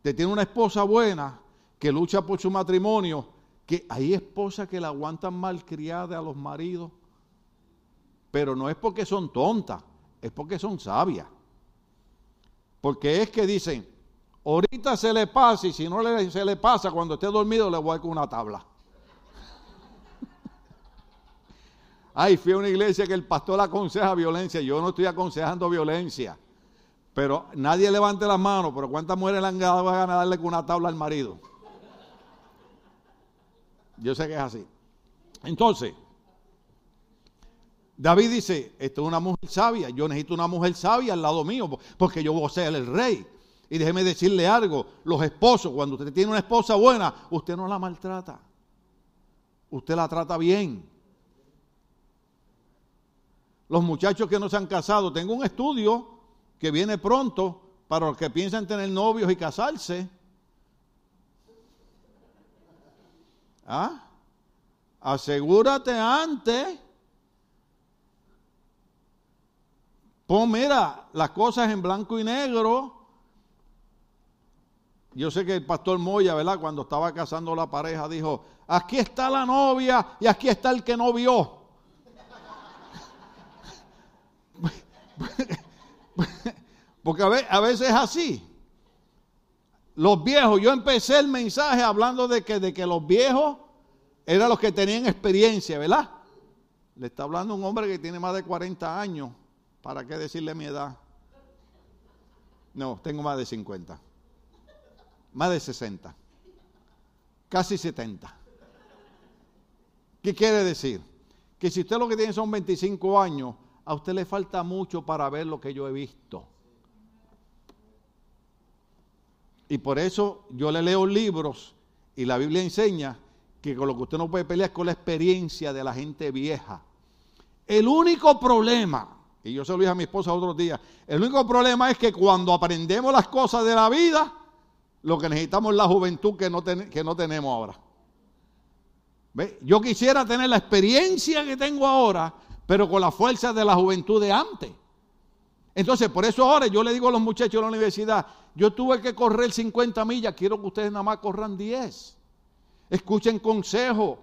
usted tiene una esposa buena que lucha por su matrimonio, que hay esposas que la aguantan malcriada a los maridos, pero no es porque son tontas, es porque son sabias. Porque es que dicen, ahorita se le pasa y si no se le pasa cuando esté dormido le voy con una tabla. Ay, fui a una iglesia que el pastor aconseja violencia. Yo no estoy aconsejando violencia. Pero nadie levante las manos. Pero ¿cuántas mujeres le han dado a darle con una tabla al marido? Yo sé que es así. Entonces, David dice, esto es una mujer sabia. Yo necesito una mujer sabia al lado mío porque yo voy a ser el rey. Y déjeme decirle algo, los esposos, cuando usted tiene una esposa buena, usted no la maltrata. Usted la trata bien los muchachos que no se han casado. Tengo un estudio que viene pronto para los que piensan tener novios y casarse. ¿Ah? Asegúrate antes. Pon, mira, las cosas en blanco y negro. Yo sé que el pastor Moya, ¿verdad? Cuando estaba casando la pareja, dijo, aquí está la novia y aquí está el que no vio. Porque a veces es así. Los viejos, yo empecé el mensaje hablando de que, de que los viejos eran los que tenían experiencia, ¿verdad? Le está hablando un hombre que tiene más de 40 años. ¿Para qué decirle mi edad? No, tengo más de 50. Más de 60. Casi 70. ¿Qué quiere decir? Que si usted lo que tiene son 25 años, a usted le falta mucho para ver lo que yo he visto. Y por eso yo le leo libros y la Biblia enseña que con lo que usted no puede pelear es con la experiencia de la gente vieja. El único problema, y yo se lo dije a mi esposa otros días, el único problema es que cuando aprendemos las cosas de la vida, lo que necesitamos es la juventud que no, que no tenemos ahora. Yo quisiera tener la experiencia que tengo ahora pero con la fuerza de la juventud de antes. Entonces, por eso ahora yo le digo a los muchachos de la universidad, yo tuve que correr 50 millas, quiero que ustedes nada más corran 10. Escuchen consejo.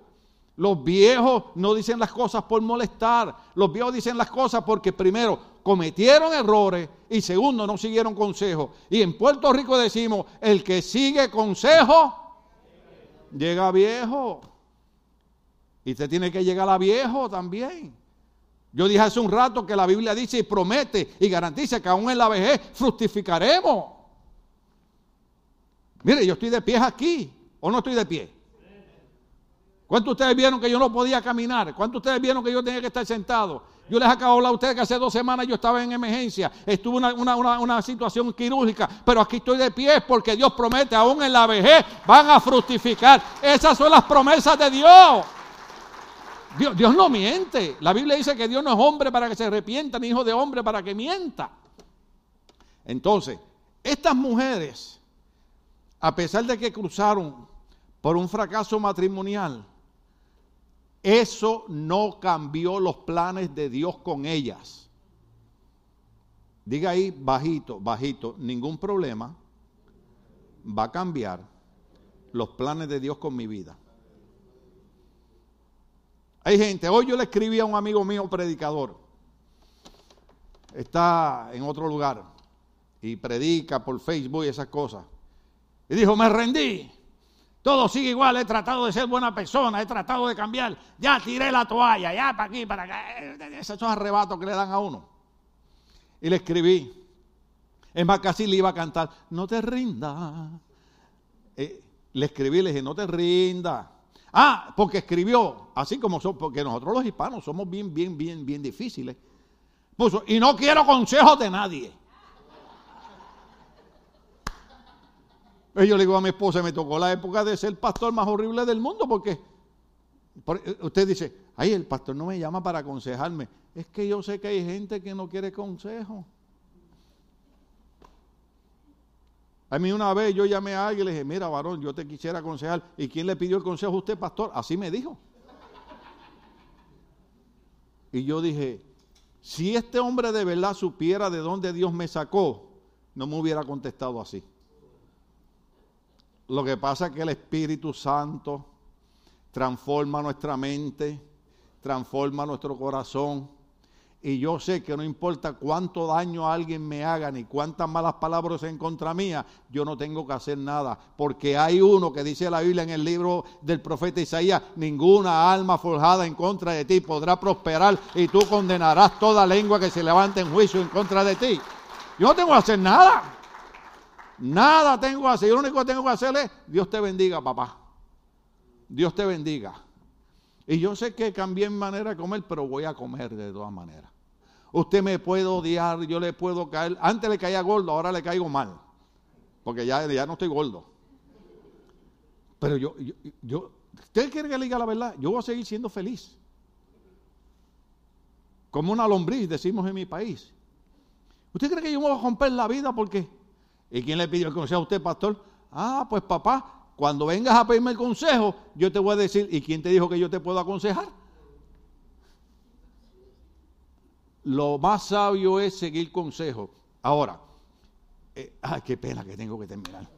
Los viejos no dicen las cosas por molestar. Los viejos dicen las cosas porque primero cometieron errores y segundo no siguieron consejo. Y en Puerto Rico decimos, el que sigue consejo llega viejo. Y usted tiene que llegar a viejo también. Yo dije hace un rato que la Biblia dice y promete y garantiza que aún en la vejez fructificaremos. Mire, yo estoy de pie aquí, o no estoy de pie. ¿Cuántos de ustedes vieron que yo no podía caminar? ¿Cuántos de ustedes vieron que yo tenía que estar sentado? Yo les acabo de hablar a ustedes que hace dos semanas yo estaba en emergencia, estuve en una, una, situación quirúrgica, pero aquí estoy de pie porque Dios promete, aún en la vejez van a fructificar. Esas son las promesas de Dios. Dios, no miente. La Biblia dice que Dios no es hombre para que se arrepienta, ni hijo de hombre para que mienta. Entonces, estas mujeres, a pesar de que cruzaron por un fracaso matrimonial, eso no cambió los planes de Dios con ellas. Diga ahí bajito, bajito, ningún problema va a cambiar los planes de Dios con mi vida. Hay gente, hoy yo le escribí a un amigo mío, predicador, está en otro lugar y predica por Facebook y esas cosas. Y dijo, me rendí, todo sigue igual, he tratado de ser buena persona, he tratado de cambiar, ya tiré la toalla, ya para aquí, para acá, esos arrebatos que le dan a uno. Y le escribí, es más, casi le iba a cantar, no te rindas. Eh, le escribí, le dije, no te rindas. Ah, porque escribió, así como son, porque nosotros los hispanos somos bien, bien, bien, bien difíciles. Puso, y no quiero consejos de nadie. Yo le digo a mi esposa, me tocó la época de ser el pastor más horrible del mundo, porque eh, usted dice, ay, el pastor no me llama para aconsejarme. Es que yo sé que hay gente que no quiere consejo. A mí una vez yo llamé a alguien y le dije, mira varón, yo te quisiera aconsejar. ¿Y quién le pidió el consejo a usted, pastor? Así me dijo. Y yo dije, si este hombre de verdad supiera de dónde Dios me sacó, no me hubiera contestado así. Lo que pasa es que el Espíritu Santo transforma nuestra mente, transforma nuestro corazón y yo sé que no importa cuánto daño alguien me haga ni cuántas malas palabras en contra mía, yo no tengo que hacer nada, porque hay uno que dice la Biblia en el libro del profeta Isaías, ninguna alma forjada en contra de ti podrá prosperar y tú condenarás toda lengua que se levante en juicio en contra de ti. Yo no tengo que hacer nada. Nada tengo que hacer. Yo lo único que tengo que hacer es, Dios te bendiga, papá. Dios te bendiga. Y yo sé que cambié mi manera de comer, pero voy a comer de todas maneras. Usted me puede odiar, yo le puedo caer. Antes le caía gordo, ahora le caigo mal. Porque ya, ya no estoy gordo. Pero yo, yo, ¿usted quiere que le diga la verdad? Yo voy a seguir siendo feliz. Como una lombriz, decimos en mi país. ¿Usted cree que yo me voy a romper la vida porque? ¿Y quién le pidió el consejo a usted, pastor? Ah, pues papá, cuando vengas a pedirme el consejo, yo te voy a decir, ¿y quién te dijo que yo te puedo aconsejar? Lo más sabio es seguir consejo. Ahora, eh, ay, qué pena que tengo que terminar.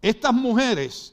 Estas mujeres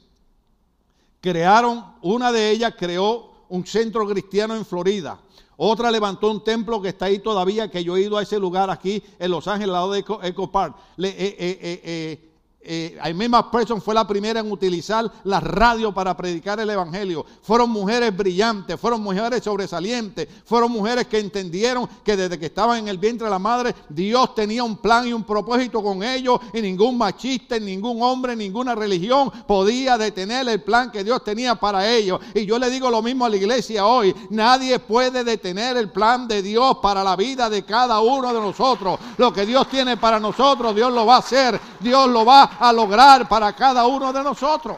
crearon, una de ellas creó un centro cristiano en Florida. Otra levantó un templo que está ahí todavía, que yo he ido a ese lugar aquí en Los Ángeles, al lado de Eco, Park. Le, eh, eh, eh, misma Person fue la primera en utilizar la radio para predicar el Evangelio. Fueron mujeres brillantes, fueron mujeres sobresalientes, fueron mujeres que entendieron que desde que estaban en el vientre de la madre, Dios tenía un plan y un propósito con ellos y ningún machista, ningún hombre, ninguna religión podía detener el plan que Dios tenía para ellos. Y yo le digo lo mismo a la iglesia hoy, nadie puede detener el plan de Dios para la vida de cada uno de nosotros. Lo que Dios tiene para nosotros, Dios lo va a hacer, Dios lo va a lograr para cada uno de nosotros.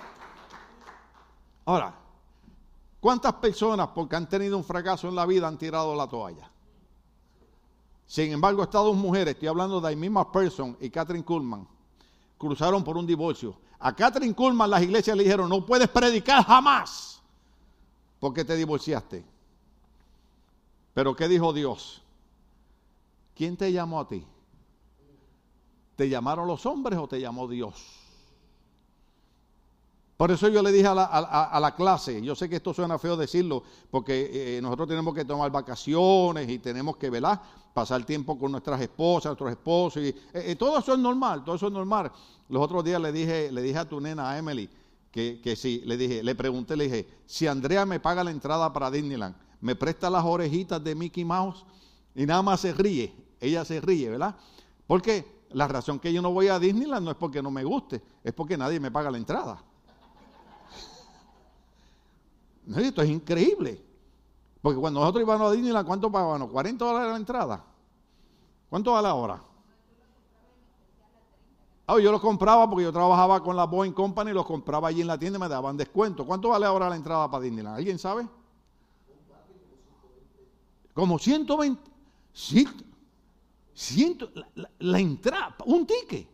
Ahora, ¿cuántas personas porque han tenido un fracaso en la vida han tirado la toalla? Sin embargo, estas dos mujeres, estoy hablando de misma Person y Catherine Kuhlman, cruzaron por un divorcio. A Catherine Kuhlman las iglesias le dijeron, no puedes predicar jamás porque te divorciaste. Pero ¿qué dijo Dios? ¿Quién te llamó a ti? ¿Te llamaron los hombres o te llamó Dios? Por eso yo le dije a la, clase, yo sé que esto suena feo decirlo, porque eh, nosotros tenemos que tomar vacaciones y tenemos que, velar, Pasar tiempo con nuestras esposas, nuestros esposos, y eh, eh, todo eso es normal, todo eso es normal. Los otros días le dije, le dije a tu nena, a Emily, que, que sí, le dije, le pregunté, le dije, si Andrea me paga la entrada para Disneyland, ¿me presta las orejitas de Mickey Mouse? Y nada más se ríe, ella se ríe, ¿verdad? ¿Por qué? La razón que yo no voy a Disneyland no es porque no me guste, es porque nadie me paga la entrada. esto es increíble. Porque cuando nosotros íbamos a Disneyland, ¿cuánto pagábamos? ¿40 dólares la entrada? ¿Cuánto vale ahora? Ah, yo los compraba porque yo trabajaba con la Boeing Company, los compraba allí en la tienda y me daban descuento. ¿Cuánto vale ahora la entrada para Disneyland? ¿Alguien sabe? Como 120. Sí, Ciento, la, entrada, un ticket.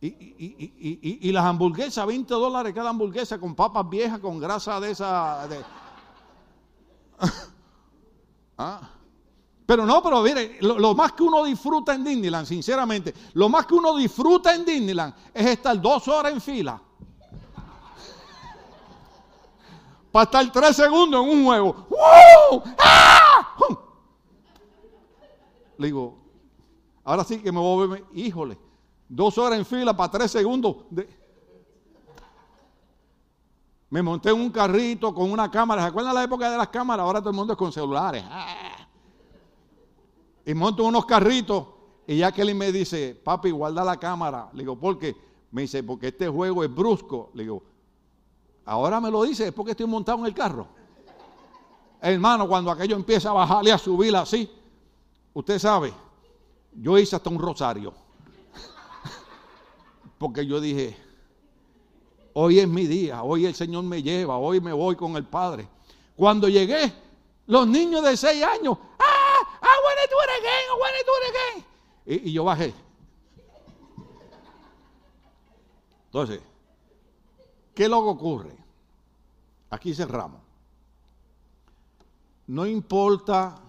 Y, las hamburguesas, 20 dólares cada hamburguesa con papas viejas, con grasa de esa. Ah. Pero no, pero mire, lo, lo, más que uno disfruta en Disneyland, sinceramente, lo más que uno disfruta en Disneyland es estar dos horas en fila para estar tres segundos en un juego. ¡Ah! Le digo, ahora sí que me voy a ver, híjole, dos horas en fila para tres segundos. Me monté en un carrito con una cámara. ¿Se acuerdan la época de las cámaras? Ahora todo el mundo es con celulares. ¡Ah! Y monto unos carritos. Y ya Kelly me dice, papi, guarda la cámara. Le digo, ¿por qué? Me dice, porque este juego es brusco. Le digo, Ahora me lo dice, es porque estoy montado en el carro. Hermano, cuando aquello empieza a bajarle a subir así, usted sabe, yo hice hasta un rosario. Porque yo dije, Hoy es mi día, hoy el Señor me lleva, hoy me voy con el Padre. Cuando llegué, los niños de seis años, ¡ah! ¡I wanna do it again! ¡I do it again! Y, y yo bajé. Entonces, ¿qué lo que ocurre? Aquí cerramos. No importa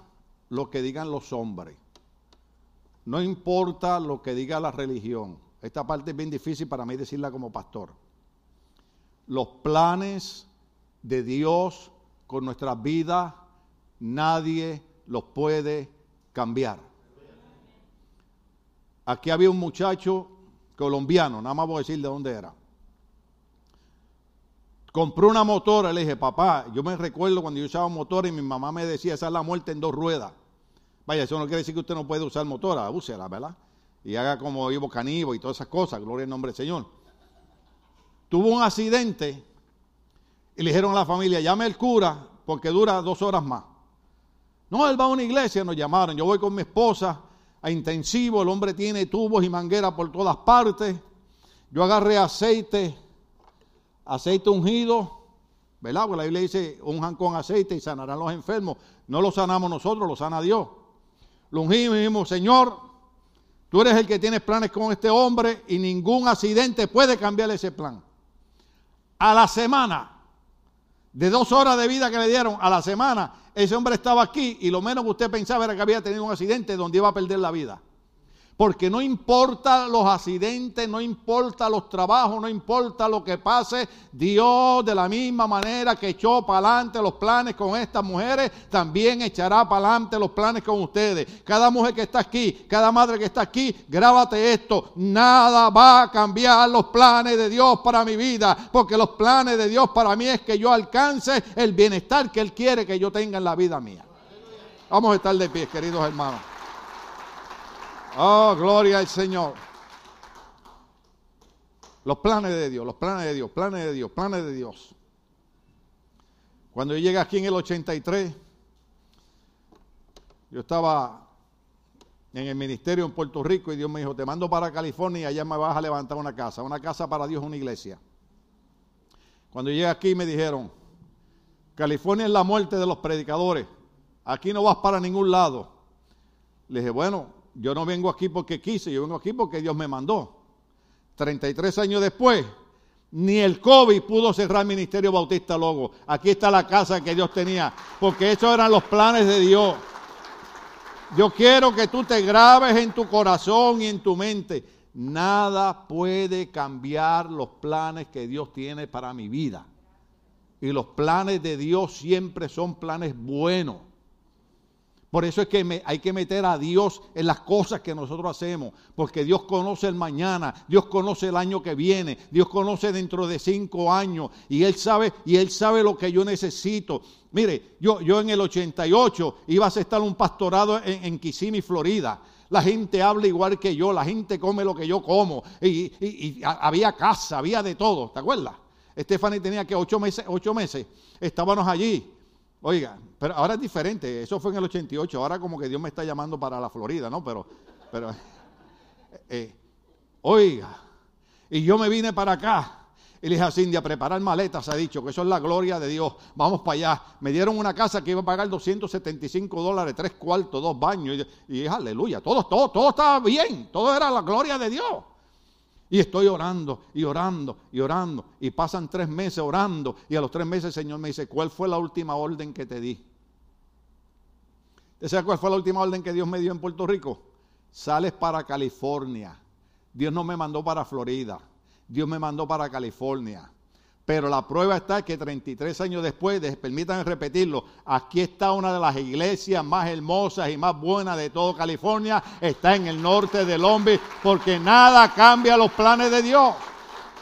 lo que digan los hombres. No importa lo que diga la religión. Esta parte es bien difícil para mí decirla como pastor. Los planes de Dios con nuestras vidas, nadie los puede cambiar. Aquí había un muchacho colombiano, nada más voy a decir de dónde era. Compró una motora, le dije, papá, yo me recuerdo cuando yo usaba motor y mi mamá me decía, esa es la muerte en dos ruedas. Vaya, eso no quiere decir que usted no puede usar motora, úsela, ¿verdad? Y haga como Ivo Canivo y todas esas cosas, gloria al nombre del Señor. Tuvo un accidente y le dijeron a la familia, llame al cura porque dura dos horas más. No, él va a una iglesia, nos llamaron. Yo voy con mi esposa a intensivo, el hombre tiene tubos y mangueras por todas partes. Yo agarré aceite aceite ungido, ¿verdad? Porque la Biblia dice, unjan con aceite y sanarán los enfermos. No lo sanamos nosotros, lo sana Dios. Lo ungimos y dijimos, Señor, tú eres el que tienes planes con este hombre y ningún accidente puede cambiar ese plan. A la semana, de dos horas de vida que le dieron, a la semana, ese hombre estaba aquí y lo menos que usted pensaba era que había tenido un accidente donde iba a perder la vida. Porque no importa los accidentes, no importa los trabajos, no importa lo que pase, Dios de la misma manera que echó para adelante los planes con estas mujeres, también echará para adelante los planes con ustedes. Cada mujer que está aquí, cada madre que está aquí, grábate esto, nada va a cambiar los planes de Dios para mi vida, porque los planes de Dios para mí es que yo alcance el bienestar que Él quiere que yo tenga en la vida mía. Vamos a estar de pie, queridos hermanos. Oh, gloria al Señor. Los planes de Dios, los planes de Dios, planes de Dios, planes de Dios. Cuando yo llegué aquí en el 83, yo estaba en el ministerio en Puerto Rico y Dios me dijo, te mando para California y allá me vas a levantar una casa. Una casa para Dios, una iglesia. Cuando llegué aquí me dijeron, California es la muerte de los predicadores. Aquí no vas para ningún lado. Le dije, bueno, yo no vengo aquí porque quise, yo vengo aquí porque Dios me mandó. 33 años después, ni el COVID pudo cerrar el Ministerio Bautista Logo. Aquí está la casa que Dios tenía, porque esos eran los planes de Dios. Yo quiero que tú te grabes en tu corazón y en tu mente. Nada puede cambiar los planes que Dios tiene para mi vida. Y los planes de Dios siempre son planes buenos. Por eso es que hay que meter a Dios en las cosas que nosotros hacemos, porque Dios conoce el mañana, Dios conoce el año que viene, Dios conoce dentro de cinco años y Él sabe y Él sabe lo que yo necesito. Mire, yo, yo en el 88 iba a estar un pastorado en, en Kissimmee, Florida. La gente habla igual que yo, la gente come lo que yo como y, y había casa, había de todo, ¿te acuerdas? Stephanie tenía que ocho meses, ocho meses, estábamos allí. Oiga, pero ahora es diferente. Eso fue en el 88. Ahora como que Dios me está llamando para la Florida, ¿no? Pero, pero, eh, oiga, y yo me vine para acá. Y le dije a Cindy, a preparar maletas, ha dicho, que eso es la gloria de Dios. Vamos para allá. Me dieron una casa que iba a pagar 275 dólares, tres cuartos, dos baños. Y, y aleluya, todo, todo, todo estaba bien. Todo era la gloria de Dios. Y estoy orando y orando y orando. Y pasan tres meses orando. Y a los tres meses el Señor me dice, ¿cuál fue la última orden que te di? ¿Te sabes cuál fue la última orden que Dios me dio en Puerto Rico? Sales para California. Dios no me mandó para Florida. Dios me mandó para California. Pero la prueba está que 33 años después, permítanme repetirlo, aquí está una de las iglesias más hermosas y más buenas de todo California, está en el norte de Long porque nada cambia los planes de Dios.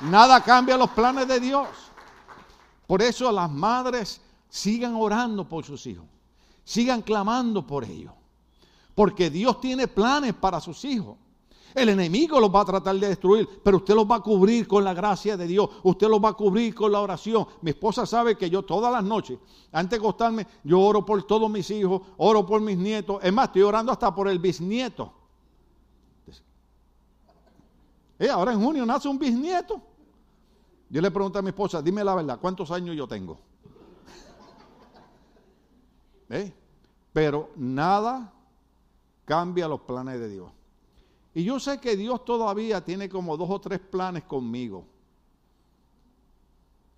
Nada cambia los planes de Dios. Por eso las madres sigan orando por sus hijos, sigan clamando por ellos, porque Dios tiene planes para sus hijos. El enemigo los va a tratar de destruir, pero usted los va a cubrir con la gracia de Dios. Usted los va a cubrir con la oración. Mi esposa sabe que yo todas las noches, antes de acostarme, yo oro por todos mis hijos, oro por mis nietos. Es más, estoy orando hasta por el bisnieto. Eh, ahora en junio nace un bisnieto. Yo le pregunté a mi esposa, dime la verdad, ¿cuántos años yo tengo? ¿Eh? Pero nada cambia los planes de Dios. Y yo sé que Dios todavía tiene como dos o tres planes conmigo.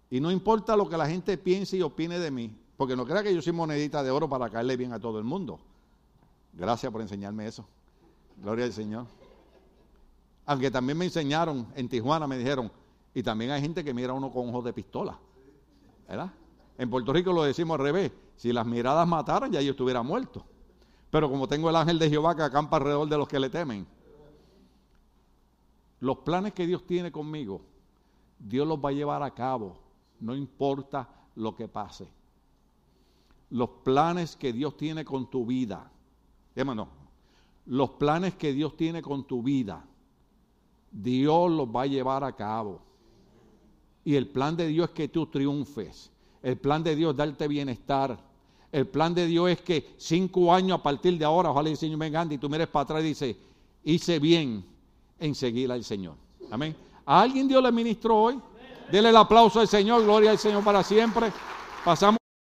Y no importa lo que la gente piense y opine de mí, porque no crea que yo soy monedita de oro para caerle bien a todo el mundo. Gracias por enseñarme eso. Gloria al Señor. Aunque también me enseñaron en Tijuana, me dijeron, y también hay gente que mira a uno con ojos de pistola. ¿Verdad? En Puerto Rico lo decimos al revés. Si las miradas mataran, ya yo estuviera muerto. Pero como tengo el ángel de Jehová que acampa alrededor de los que le temen, los planes que Dios tiene conmigo, Dios los va a llevar a cabo, no importa lo que pase. Los planes que Dios tiene con tu vida, hermano, los planes que Dios tiene con tu vida, Dios los va a llevar a cabo. Y el plan de Dios es que tú triunfes. El plan de Dios es darte bienestar. El plan de Dios es que cinco años a partir de ahora, ojalá el Señor venga y tú mires para atrás y dices, hice bien en seguir al Señor. Amén. ¿A alguien Dios le ministró hoy? Dele el aplauso al Señor, gloria al Señor para siempre. Pasamos.